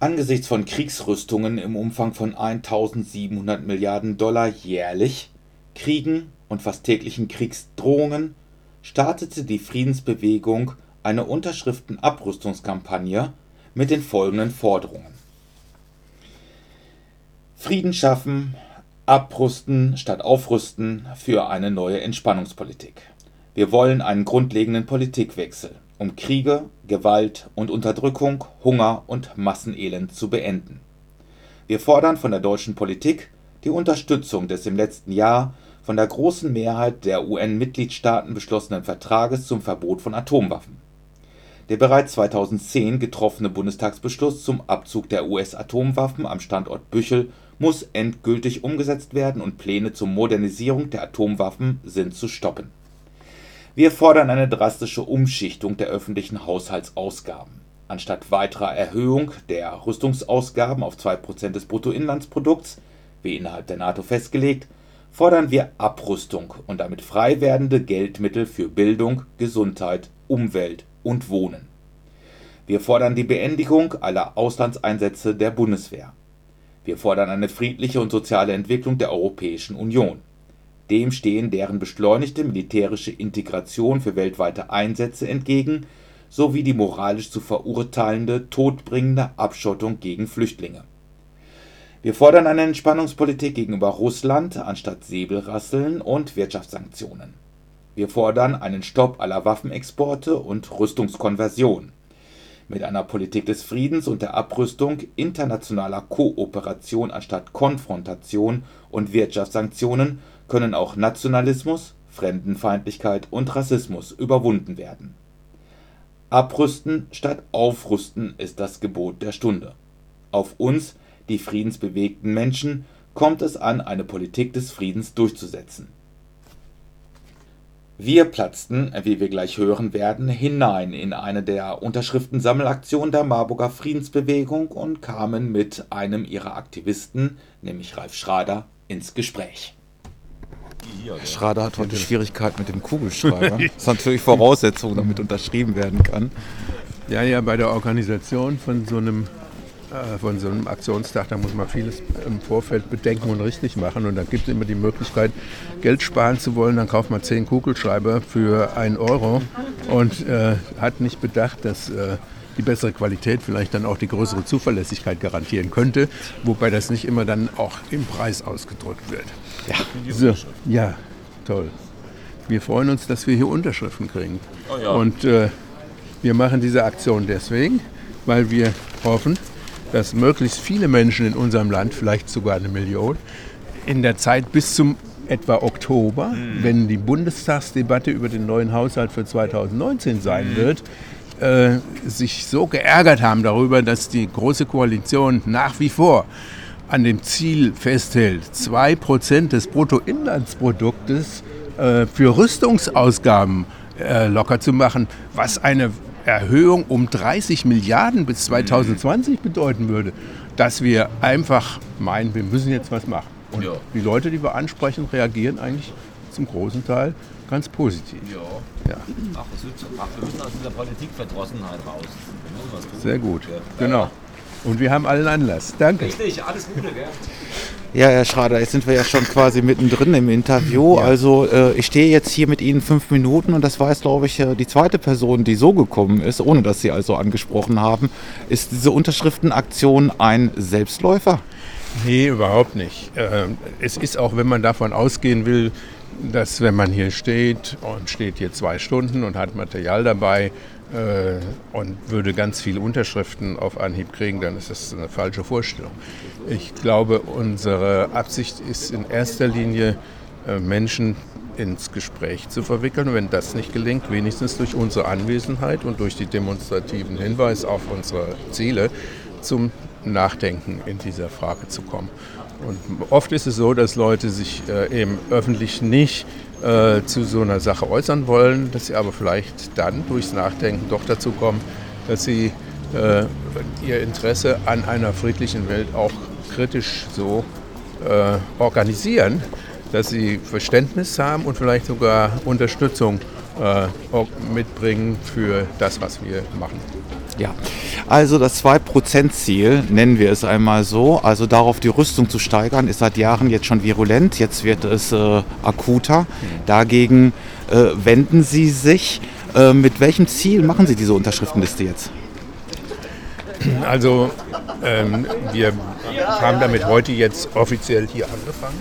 Angesichts von Kriegsrüstungen im Umfang von 1700 Milliarden Dollar jährlich, Kriegen und fast täglichen Kriegsdrohungen startete die Friedensbewegung eine Unterschriftenabrüstungskampagne mit den folgenden Forderungen: Frieden schaffen, abrüsten statt aufrüsten für eine neue Entspannungspolitik. Wir wollen einen grundlegenden Politikwechsel um Kriege, Gewalt und Unterdrückung, Hunger und Massenelend zu beenden. Wir fordern von der deutschen Politik die Unterstützung des im letzten Jahr von der großen Mehrheit der UN-Mitgliedstaaten beschlossenen Vertrages zum Verbot von Atomwaffen. Der bereits 2010 getroffene Bundestagsbeschluss zum Abzug der US-Atomwaffen am Standort Büchel muss endgültig umgesetzt werden und Pläne zur Modernisierung der Atomwaffen sind zu stoppen wir fordern eine drastische Umschichtung der öffentlichen Haushaltsausgaben. Anstatt weiterer Erhöhung der Rüstungsausgaben auf 2% des Bruttoinlandsprodukts, wie innerhalb der NATO festgelegt, fordern wir Abrüstung und damit frei werdende Geldmittel für Bildung, Gesundheit, Umwelt und Wohnen. Wir fordern die Beendigung aller Auslandseinsätze der Bundeswehr. Wir fordern eine friedliche und soziale Entwicklung der Europäischen Union dem stehen deren beschleunigte militärische Integration für weltweite Einsätze entgegen sowie die moralisch zu verurteilende todbringende Abschottung gegen Flüchtlinge. Wir fordern eine Entspannungspolitik gegenüber Russland anstatt Säbelrasseln und Wirtschaftssanktionen. Wir fordern einen Stopp aller Waffenexporte und Rüstungskonversion. Mit einer Politik des Friedens und der Abrüstung, internationaler Kooperation anstatt Konfrontation und Wirtschaftssanktionen können auch Nationalismus, Fremdenfeindlichkeit und Rassismus überwunden werden. Abrüsten statt Aufrüsten ist das Gebot der Stunde. Auf uns, die friedensbewegten Menschen, kommt es an, eine Politik des Friedens durchzusetzen. Wir platzten, wie wir gleich hören werden, hinein in eine der Unterschriftensammelaktionen der Marburger Friedensbewegung und kamen mit einem ihrer Aktivisten, nämlich Ralf Schrader, ins Gespräch. Schrader hat heute Schwierigkeiten mit dem Kugelschreiber. das ist natürlich Voraussetzung, damit unterschrieben werden kann. Ja, ja, bei der Organisation von so einem von so einem Aktionstag, da muss man vieles im Vorfeld bedenken und richtig machen. Und da gibt es immer die Möglichkeit, Geld sparen zu wollen. Dann kauft man zehn Kugelschreiber für einen Euro und äh, hat nicht bedacht, dass äh, die bessere Qualität vielleicht dann auch die größere Zuverlässigkeit garantieren könnte, wobei das nicht immer dann auch im Preis ausgedrückt wird. Ja, so, ja toll. Wir freuen uns, dass wir hier Unterschriften kriegen. Oh ja. Und äh, wir machen diese Aktion deswegen, weil wir hoffen, dass möglichst viele Menschen in unserem Land, vielleicht sogar eine Million, in der Zeit bis zum etwa Oktober, mhm. wenn die Bundestagsdebatte über den neuen Haushalt für 2019 sein mhm. wird, äh, sich so geärgert haben darüber, dass die Große Koalition nach wie vor an dem Ziel festhält, 2% des Bruttoinlandsproduktes äh, für Rüstungsausgaben äh, locker zu machen, was eine Erhöhung um 30 Milliarden bis 2020 bedeuten würde, dass wir einfach meinen, wir müssen jetzt was machen. Und ja. die Leute, die wir ansprechen, reagieren eigentlich zum großen Teil ganz positiv. Ja. ja. Ach, wir müssen aus dieser Politikverdrossenheit raus. Sehr gut, ja. genau. Und wir haben allen Anlass. Danke. Richtig, alles Gute, gell? Ja, Herr Schrader, jetzt sind wir ja schon quasi mittendrin im Interview. Ja. Also äh, ich stehe jetzt hier mit Ihnen fünf Minuten und das war jetzt, glaube ich, äh, die zweite Person, die so gekommen ist, ohne dass Sie also angesprochen haben. Ist diese Unterschriftenaktion ein Selbstläufer? Nee, überhaupt nicht. Ähm, es ist auch, wenn man davon ausgehen will, dass wenn man hier steht und steht hier zwei Stunden und hat Material dabei, und würde ganz viele Unterschriften auf Anhieb kriegen, dann ist das eine falsche Vorstellung. Ich glaube, unsere Absicht ist in erster Linie, äh, Menschen ins Gespräch zu verwickeln. wenn das nicht gelingt, wenigstens durch unsere Anwesenheit und durch die demonstrativen Hinweise auf unsere Ziele zum Nachdenken in dieser Frage zu kommen. Und oft ist es so, dass Leute sich äh, eben öffentlich nicht äh, zu so einer Sache äußern wollen, dass sie aber vielleicht dann durchs Nachdenken doch dazu kommen, dass sie äh, ihr Interesse an einer friedlichen Welt auch kritisch so äh, organisieren, dass sie Verständnis haben und vielleicht sogar Unterstützung äh, mitbringen für das, was wir machen. Ja, Also das 2%-Ziel, nennen wir es einmal so, also darauf die Rüstung zu steigern, ist seit Jahren jetzt schon virulent, jetzt wird es äh, akuter. Dagegen äh, wenden Sie sich. Äh, mit welchem Ziel machen Sie diese Unterschriftenliste jetzt? Also ähm, wir haben damit heute jetzt offiziell hier angefangen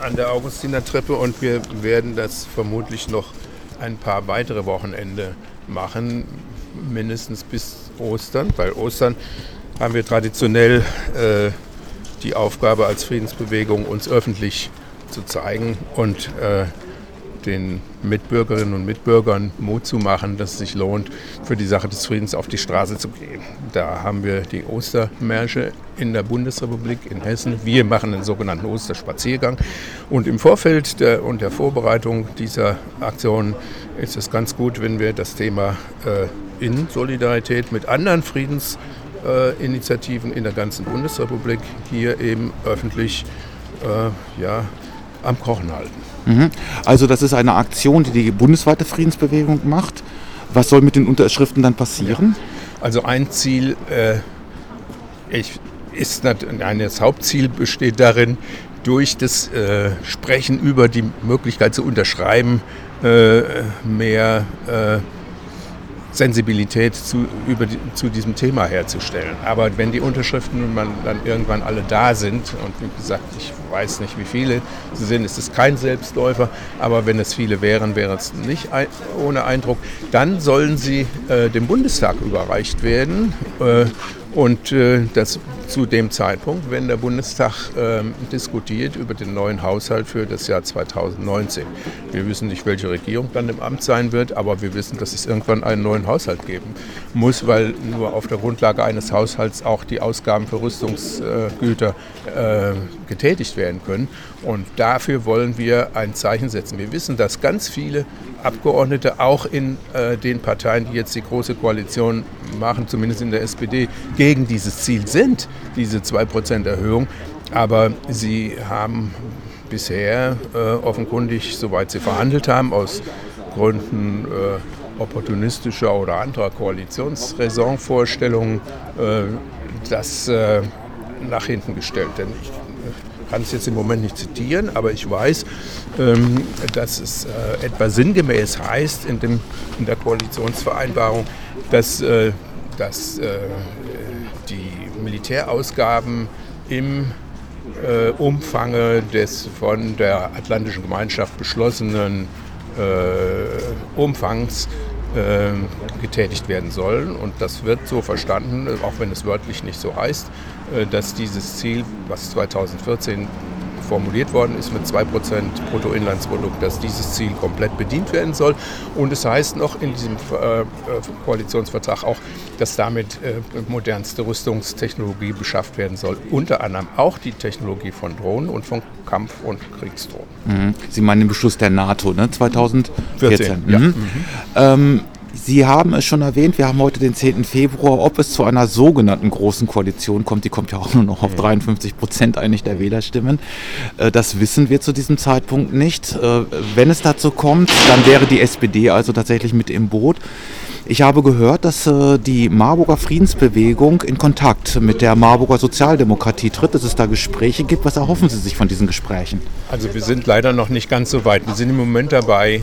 an der Augustinertreppe und wir werden das vermutlich noch ein paar weitere Wochenende machen, mindestens bis Ostern. Weil Ostern haben wir traditionell äh, die Aufgabe als Friedensbewegung, uns öffentlich zu zeigen und äh, den Mitbürgerinnen und Mitbürgern Mut zu machen, dass es sich lohnt, für die Sache des Friedens auf die Straße zu gehen. Da haben wir die Ostermärsche in der Bundesrepublik in Hessen. Wir machen den sogenannten Osterspaziergang. Und im Vorfeld der, und der Vorbereitung dieser Aktion ist es ganz gut, wenn wir das Thema äh, in Solidarität mit anderen Friedensinitiativen in der ganzen Bundesrepublik hier eben öffentlich äh, ja, am Kochen halten. Mhm. Also das ist eine Aktion, die die bundesweite Friedensbewegung macht. Was soll mit den Unterschriften dann passieren? Ja. Also ein Ziel äh, ich, ist, nein, das Hauptziel besteht darin, durch das äh, Sprechen über die Möglichkeit zu unterschreiben, äh, mehr äh, Sensibilität zu, über zu diesem Thema herzustellen. Aber wenn die Unterschriften nun dann irgendwann alle da sind, und wie gesagt, ich weiß nicht, wie viele sie sind, ist es kein Selbstläufer, aber wenn es viele wären, wäre es nicht ein, ohne Eindruck, dann sollen sie äh, dem Bundestag überreicht werden. Äh, und äh, das zu dem Zeitpunkt, wenn der Bundestag äh, diskutiert über den neuen Haushalt für das Jahr 2019. Wir wissen nicht, welche Regierung dann im Amt sein wird, aber wir wissen, dass es irgendwann einen neuen Haushalt geben muss, weil nur auf der Grundlage eines Haushalts auch die Ausgaben für Rüstungsgüter äh, getätigt werden können. Und dafür wollen wir ein Zeichen setzen. Wir wissen, dass ganz viele Abgeordnete auch in äh, den Parteien, die jetzt die große Koalition machen, zumindest in der SPD, gegen dieses Ziel sind, diese 2% Erhöhung. Aber sie haben bisher äh, offenkundig, soweit sie verhandelt haben, aus Gründen äh, opportunistischer oder anderer Koalitionsraisonvorstellungen, äh, das äh, nach hinten gestellt. Denn ich kann es jetzt im Moment nicht zitieren, aber ich weiß, ähm, dass es äh, etwa sinngemäß heißt in, dem, in der Koalitionsvereinbarung, dass, äh, dass äh, die Militärausgaben im äh, Umfange des von der Atlantischen Gemeinschaft beschlossenen äh, Umfangs äh, getätigt werden sollen. Und das wird so verstanden, auch wenn es wörtlich nicht so heißt, dass dieses Ziel, was 2014 formuliert worden ist mit 2% Bruttoinlandsprodukt, dass dieses Ziel komplett bedient werden soll. Und es heißt noch in diesem äh, Koalitionsvertrag auch, dass damit äh, modernste Rüstungstechnologie beschafft werden soll. Unter anderem auch die Technologie von Drohnen und von Kampf- und Kriegsdrohnen. Mhm. Sie meinen den Beschluss der NATO, ne? 2014. 14, ja. Mhm. Ähm, Sie haben es schon erwähnt, wir haben heute den 10. Februar, ob es zu einer sogenannten großen Koalition kommt, die kommt ja auch nur noch auf 53 Prozent eigentlich der Wählerstimmen. Äh, das wissen wir zu diesem Zeitpunkt nicht. Äh, wenn es dazu kommt, dann wäre die SPD also tatsächlich mit im Boot. Ich habe gehört, dass äh, die Marburger Friedensbewegung in Kontakt mit der Marburger Sozialdemokratie tritt, dass es da Gespräche gibt. Was erhoffen Sie sich von diesen Gesprächen? Also wir sind leider noch nicht ganz so weit. Wir sind im Moment dabei,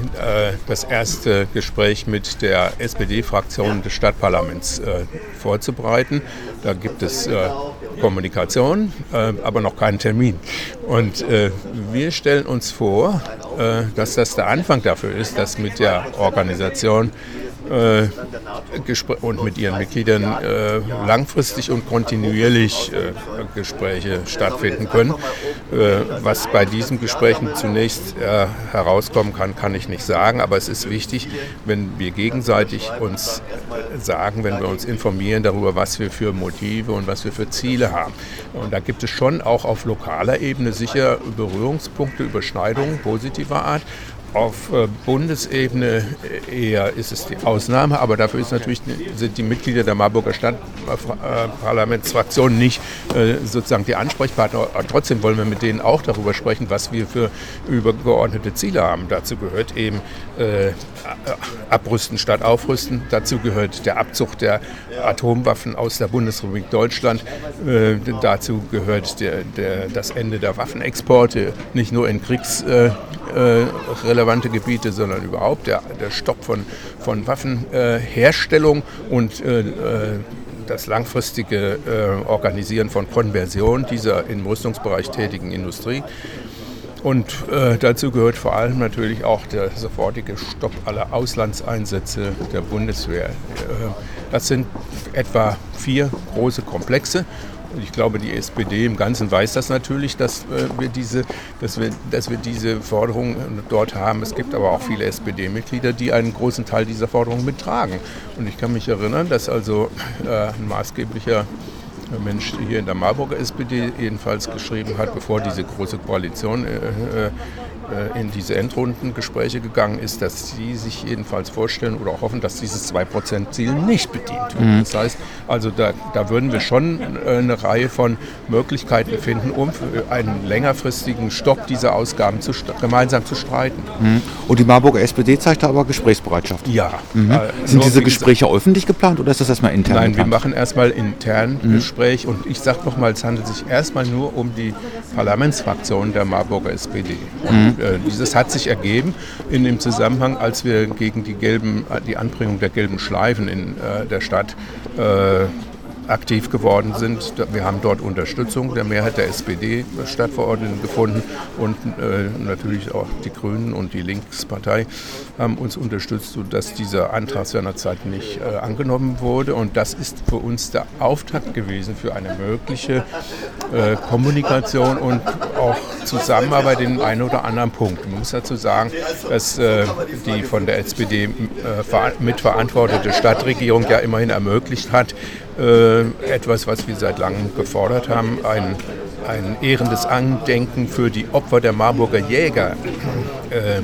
das erste Gespräch mit der SPD-Fraktion des Stadtparlaments äh, vorzubereiten. Da gibt es äh, Kommunikation, äh, aber noch keinen Termin. Und äh, wir stellen uns vor, dass das der Anfang dafür ist, dass mit der Organisation äh, und mit ihren Mitgliedern äh, langfristig und kontinuierlich äh, Gespräche stattfinden können. was bei diesen Gesprächen zunächst herauskommen kann, kann ich nicht sagen, aber es ist wichtig, wenn wir gegenseitig uns sagen, wenn wir uns informieren darüber, was wir für Motive und was wir für Ziele haben. Und da gibt es schon auch auf lokaler Ebene sicher Berührungspunkte, Überschneidungen positiver Art. Auf äh, Bundesebene eher ist es die Ausnahme, aber dafür ist natürlich, sind die Mitglieder der Marburger Stadtparlamentsfraktion nicht äh, sozusagen die Ansprechpartner. Trotzdem wollen wir mit denen auch darüber sprechen, was wir für übergeordnete Ziele haben. Dazu gehört eben äh, Abrüsten statt Aufrüsten. Dazu gehört der Abzug der Atomwaffen aus der Bundesrepublik Deutschland. Äh, dazu gehört der, der, das Ende der Waffenexporte, nicht nur in kriegsrelevante äh, Gebiete, sondern überhaupt der, der Stopp von, von Waffenherstellung und äh, äh, das langfristige äh, Organisieren von Konversion dieser im Rüstungsbereich tätigen Industrie. Und äh, dazu gehört vor allem natürlich auch der sofortige Stopp aller Auslandseinsätze der Bundeswehr. Äh, das sind etwa vier große Komplexe. Ich glaube, die SPD im Ganzen weiß das natürlich, dass, äh, wir, diese, dass, wir, dass wir diese Forderung dort haben. Es gibt aber auch viele SPD-Mitglieder, die einen großen Teil dieser Forderung mittragen. Und ich kann mich erinnern, dass also äh, ein maßgeblicher Mensch hier in der Marburger SPD jedenfalls geschrieben hat, bevor diese große Koalition äh, äh äh, in diese Endrundengespräche gegangen ist, dass sie sich jedenfalls vorstellen oder auch hoffen, dass dieses 2%-Ziel nicht bedient wird. Mhm. Das heißt, also da, da würden wir schon äh, eine Reihe von Möglichkeiten finden, um für einen längerfristigen Stopp dieser Ausgaben zu, gemeinsam zu streiten. Mhm. Und die Marburger SPD zeigt da aber Gesprächsbereitschaft? Ja. Mhm. Äh, Sind diese Gespräche öffentlich geplant oder ist das erstmal intern? Nein, geplant? wir machen erstmal intern mhm. Gespräch und ich sage nochmal, es handelt sich erstmal nur um die Parlamentsfraktion der Marburger SPD. Mhm. Äh, dieses hat sich ergeben in dem Zusammenhang, als wir gegen die, gelben, die Anbringung der gelben Schleifen in äh, der Stadt äh, aktiv geworden sind. Wir haben dort Unterstützung der Mehrheit der SPD-Stadtverordneten gefunden und äh, natürlich auch die Grünen und die Linkspartei haben uns unterstützt, sodass dieser Antrag seinerzeit nicht äh, angenommen wurde. Und das ist für uns der Auftakt gewesen für eine mögliche äh, Kommunikation und auch Zusammenarbeit in einem oder anderen Punkt. Man muss dazu sagen, dass äh, die von der SPD äh, mitverantwortete Stadtregierung ja immerhin ermöglicht hat, äh, etwas, was wir seit langem gefordert haben, ein, ein ehrendes Andenken für die Opfer der Marburger Jäger äh,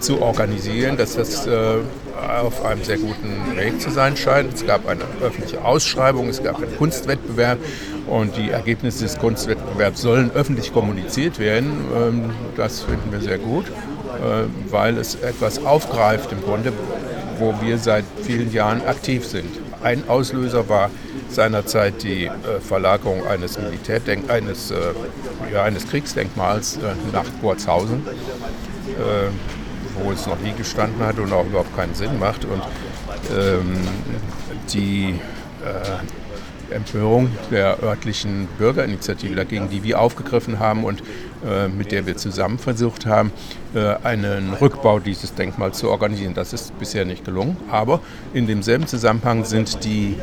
zu organisieren, dass das äh, auf einem sehr guten Weg zu sein scheint. Es gab eine öffentliche Ausschreibung, es gab einen Kunstwettbewerb und die Ergebnisse des Kunstwettbewerbs sollen öffentlich kommuniziert werden. Ähm, das finden wir sehr gut, äh, weil es etwas aufgreift im Grunde, wo wir seit vielen Jahren aktiv sind. Ein Auslöser war seinerzeit die äh, Verlagerung eines Militärdenk eines, äh, ja, eines Kriegsdenkmals äh, nach Gorzhausen, äh, wo es noch nie gestanden hat und auch überhaupt keinen Sinn macht. Und ähm, die äh, Empörung der örtlichen Bürgerinitiative dagegen, die wir aufgegriffen haben und mit der wir zusammen versucht haben, äh, einen Rückbau dieses Denkmals zu organisieren. Das ist bisher nicht gelungen, aber in demselben Zusammenhang sind die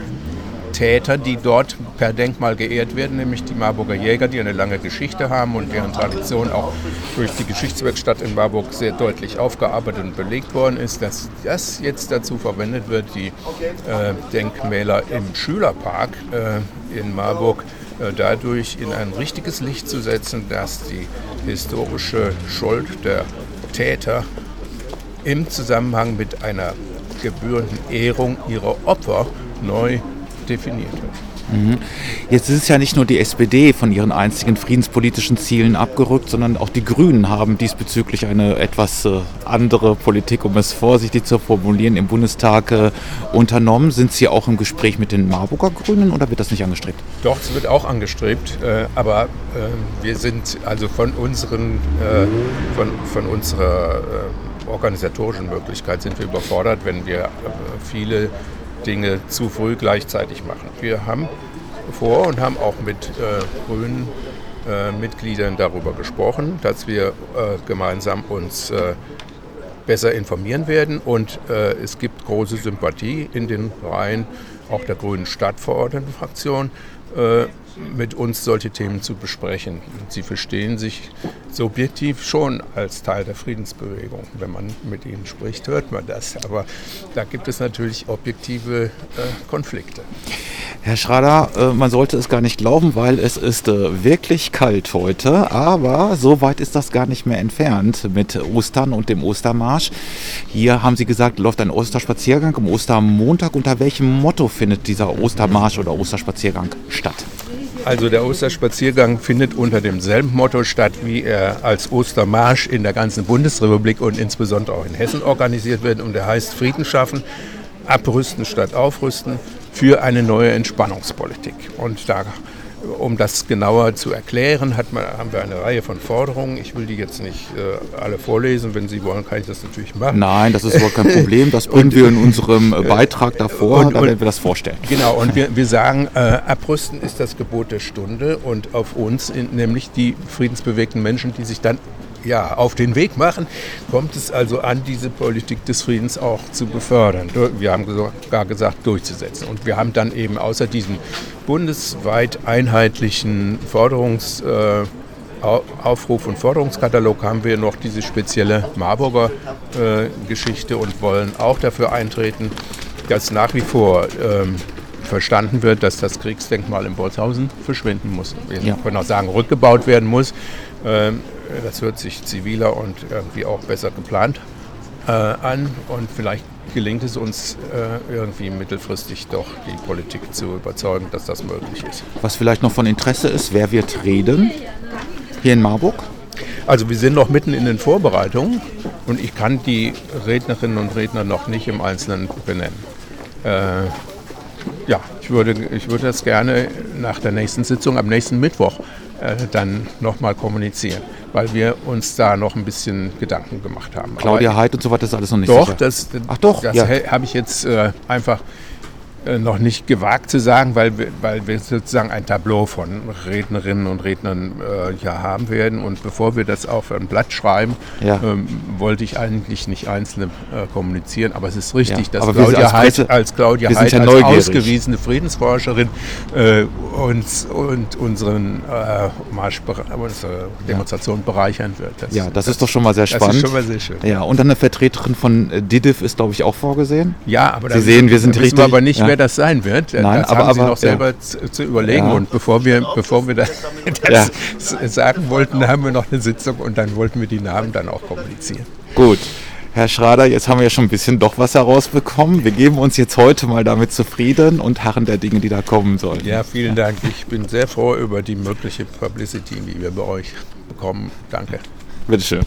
Täter, die dort per Denkmal geehrt werden, nämlich die Marburger Jäger, die eine lange Geschichte haben und deren Tradition auch durch die Geschichtswerkstatt in Marburg sehr deutlich aufgearbeitet und belegt worden ist, dass das jetzt dazu verwendet wird, die äh, Denkmäler im Schülerpark äh, in Marburg äh, dadurch in ein richtiges Licht zu setzen, dass die historische Schuld der Täter im Zusammenhang mit einer gebührenden Ehrung ihrer Opfer neu definiert wird. Mhm. Jetzt ist es ja nicht nur die SPD von ihren einzigen friedenspolitischen Zielen abgerückt, sondern auch die Grünen haben diesbezüglich eine etwas äh, andere Politik, um es vorsichtig zu formulieren, im Bundestag äh, unternommen. Sind Sie auch im Gespräch mit den Marburger Grünen oder wird das nicht angestrebt? Doch, es wird auch angestrebt, äh, aber wir sind also von unseren, von, von unserer organisatorischen Möglichkeit sind wir überfordert, wenn wir viele Dinge zu früh gleichzeitig machen. Wir haben vor und haben auch mit äh, grünen äh, Mitgliedern darüber gesprochen, dass wir äh, gemeinsam uns äh, besser informieren werden und äh, es gibt große Sympathie in den Reihen auch der grünen Stadtverordnetenfraktion mit uns solche Themen zu besprechen. Sie verstehen sich subjektiv schon als Teil der Friedensbewegung. Wenn man mit ihnen spricht, hört man das. Aber da gibt es natürlich objektive äh, Konflikte. Herr Schrader, äh, man sollte es gar nicht glauben, weil es ist äh, wirklich kalt heute, aber so weit ist das gar nicht mehr entfernt mit Ostern und dem Ostermarsch. Hier haben Sie gesagt, läuft ein Osterspaziergang am Ostermontag. Unter welchem Motto findet dieser Ostermarsch oder Osterspaziergang statt? Also der Osterspaziergang findet unter demselben Motto statt, wie er als Ostermarsch in der ganzen Bundesrepublik und insbesondere auch in Hessen organisiert wird. Und der heißt Frieden schaffen, abrüsten statt aufrüsten für eine neue Entspannungspolitik. Und da, um das genauer zu erklären, hat man, haben wir eine Reihe von Forderungen. Ich will die jetzt nicht äh, alle vorlesen. Wenn Sie wollen, kann ich das natürlich machen. Nein, das ist überhaupt kein Problem. Das bringen wir in unserem äh, Beitrag davor, und, da werden wir das vorstellen. Genau, und wir, wir sagen, äh, abrüsten ist das Gebot der Stunde und auf uns, in, nämlich die friedensbewegten Menschen, die sich dann ja, auf den Weg machen, kommt es also an, diese Politik des Friedens auch zu befördern. Wir haben sogar gesagt, durchzusetzen. Und wir haben dann eben außer diesem bundesweit einheitlichen Forderungs- äh, Aufruf und Forderungskatalog haben wir noch diese spezielle Marburger äh, Geschichte und wollen auch dafür eintreten, dass nach wie vor ähm, verstanden wird, dass das Kriegsdenkmal in Bolzhausen verschwinden muss. Wir ja. können auch sagen, rückgebaut werden muss. Ähm, das hört sich ziviler und irgendwie auch besser geplant äh, an und vielleicht gelingt es uns äh, irgendwie mittelfristig doch die Politik zu überzeugen, dass das möglich ist. Was vielleicht noch von Interesse ist, wer wird reden hier in Marburg? Also wir sind noch mitten in den Vorbereitungen und ich kann die Rednerinnen und Redner noch nicht im Einzelnen benennen. Ja, ich würde, ich würde das gerne nach der nächsten Sitzung am nächsten Mittwoch äh, dann nochmal kommunizieren, weil wir uns da noch ein bisschen Gedanken gemacht haben. Claudia Heid und so weiter ist alles noch nicht doch, sicher. Das, Ach doch, das ja. habe ich jetzt äh, einfach noch nicht gewagt zu sagen, weil wir, weil wir sozusagen ein Tableau von Rednerinnen und Rednern äh, hier haben werden. Und bevor wir das auf ein Blatt schreiben, ja. ähm, wollte ich eigentlich nicht einzelne äh, kommunizieren. Aber es ist richtig, ja, dass Claudia als, Heid, als Claudia Heid ja als ausgewiesene Friedensforscherin äh, uns und unseren äh, Marsch, unsere Demonstration bereichern wird. Das, ja, das, das, ist doch schon mal sehr spannend. Das ist schon mal sehr schön. Ja, und dann eine Vertreterin von äh, DIDIF ist, glaube ich, auch vorgesehen. Ja, aber Sie sehen, wir sind richtig. Aber nicht, wer das sein wird. Nein, das aber, haben Sie aber, noch selber ja. zu, zu, überlegen. Ja. Und bevor wir, bevor wir das, das ja. sagen wollten, haben wir noch eine Sitzung und dann wollten wir die Namen dann auch kommunizieren. Gut. Herr Schrader, jetzt haben wir ja schon ein bisschen doch was herausbekommen. Wir geben uns jetzt heute mal damit zufrieden und harren der Dinge, die da kommen sollen. Ja, vielen Dank. Ich bin sehr froh über die mögliche Publicity, die wir bei euch bekommen. Danke. Bitteschön.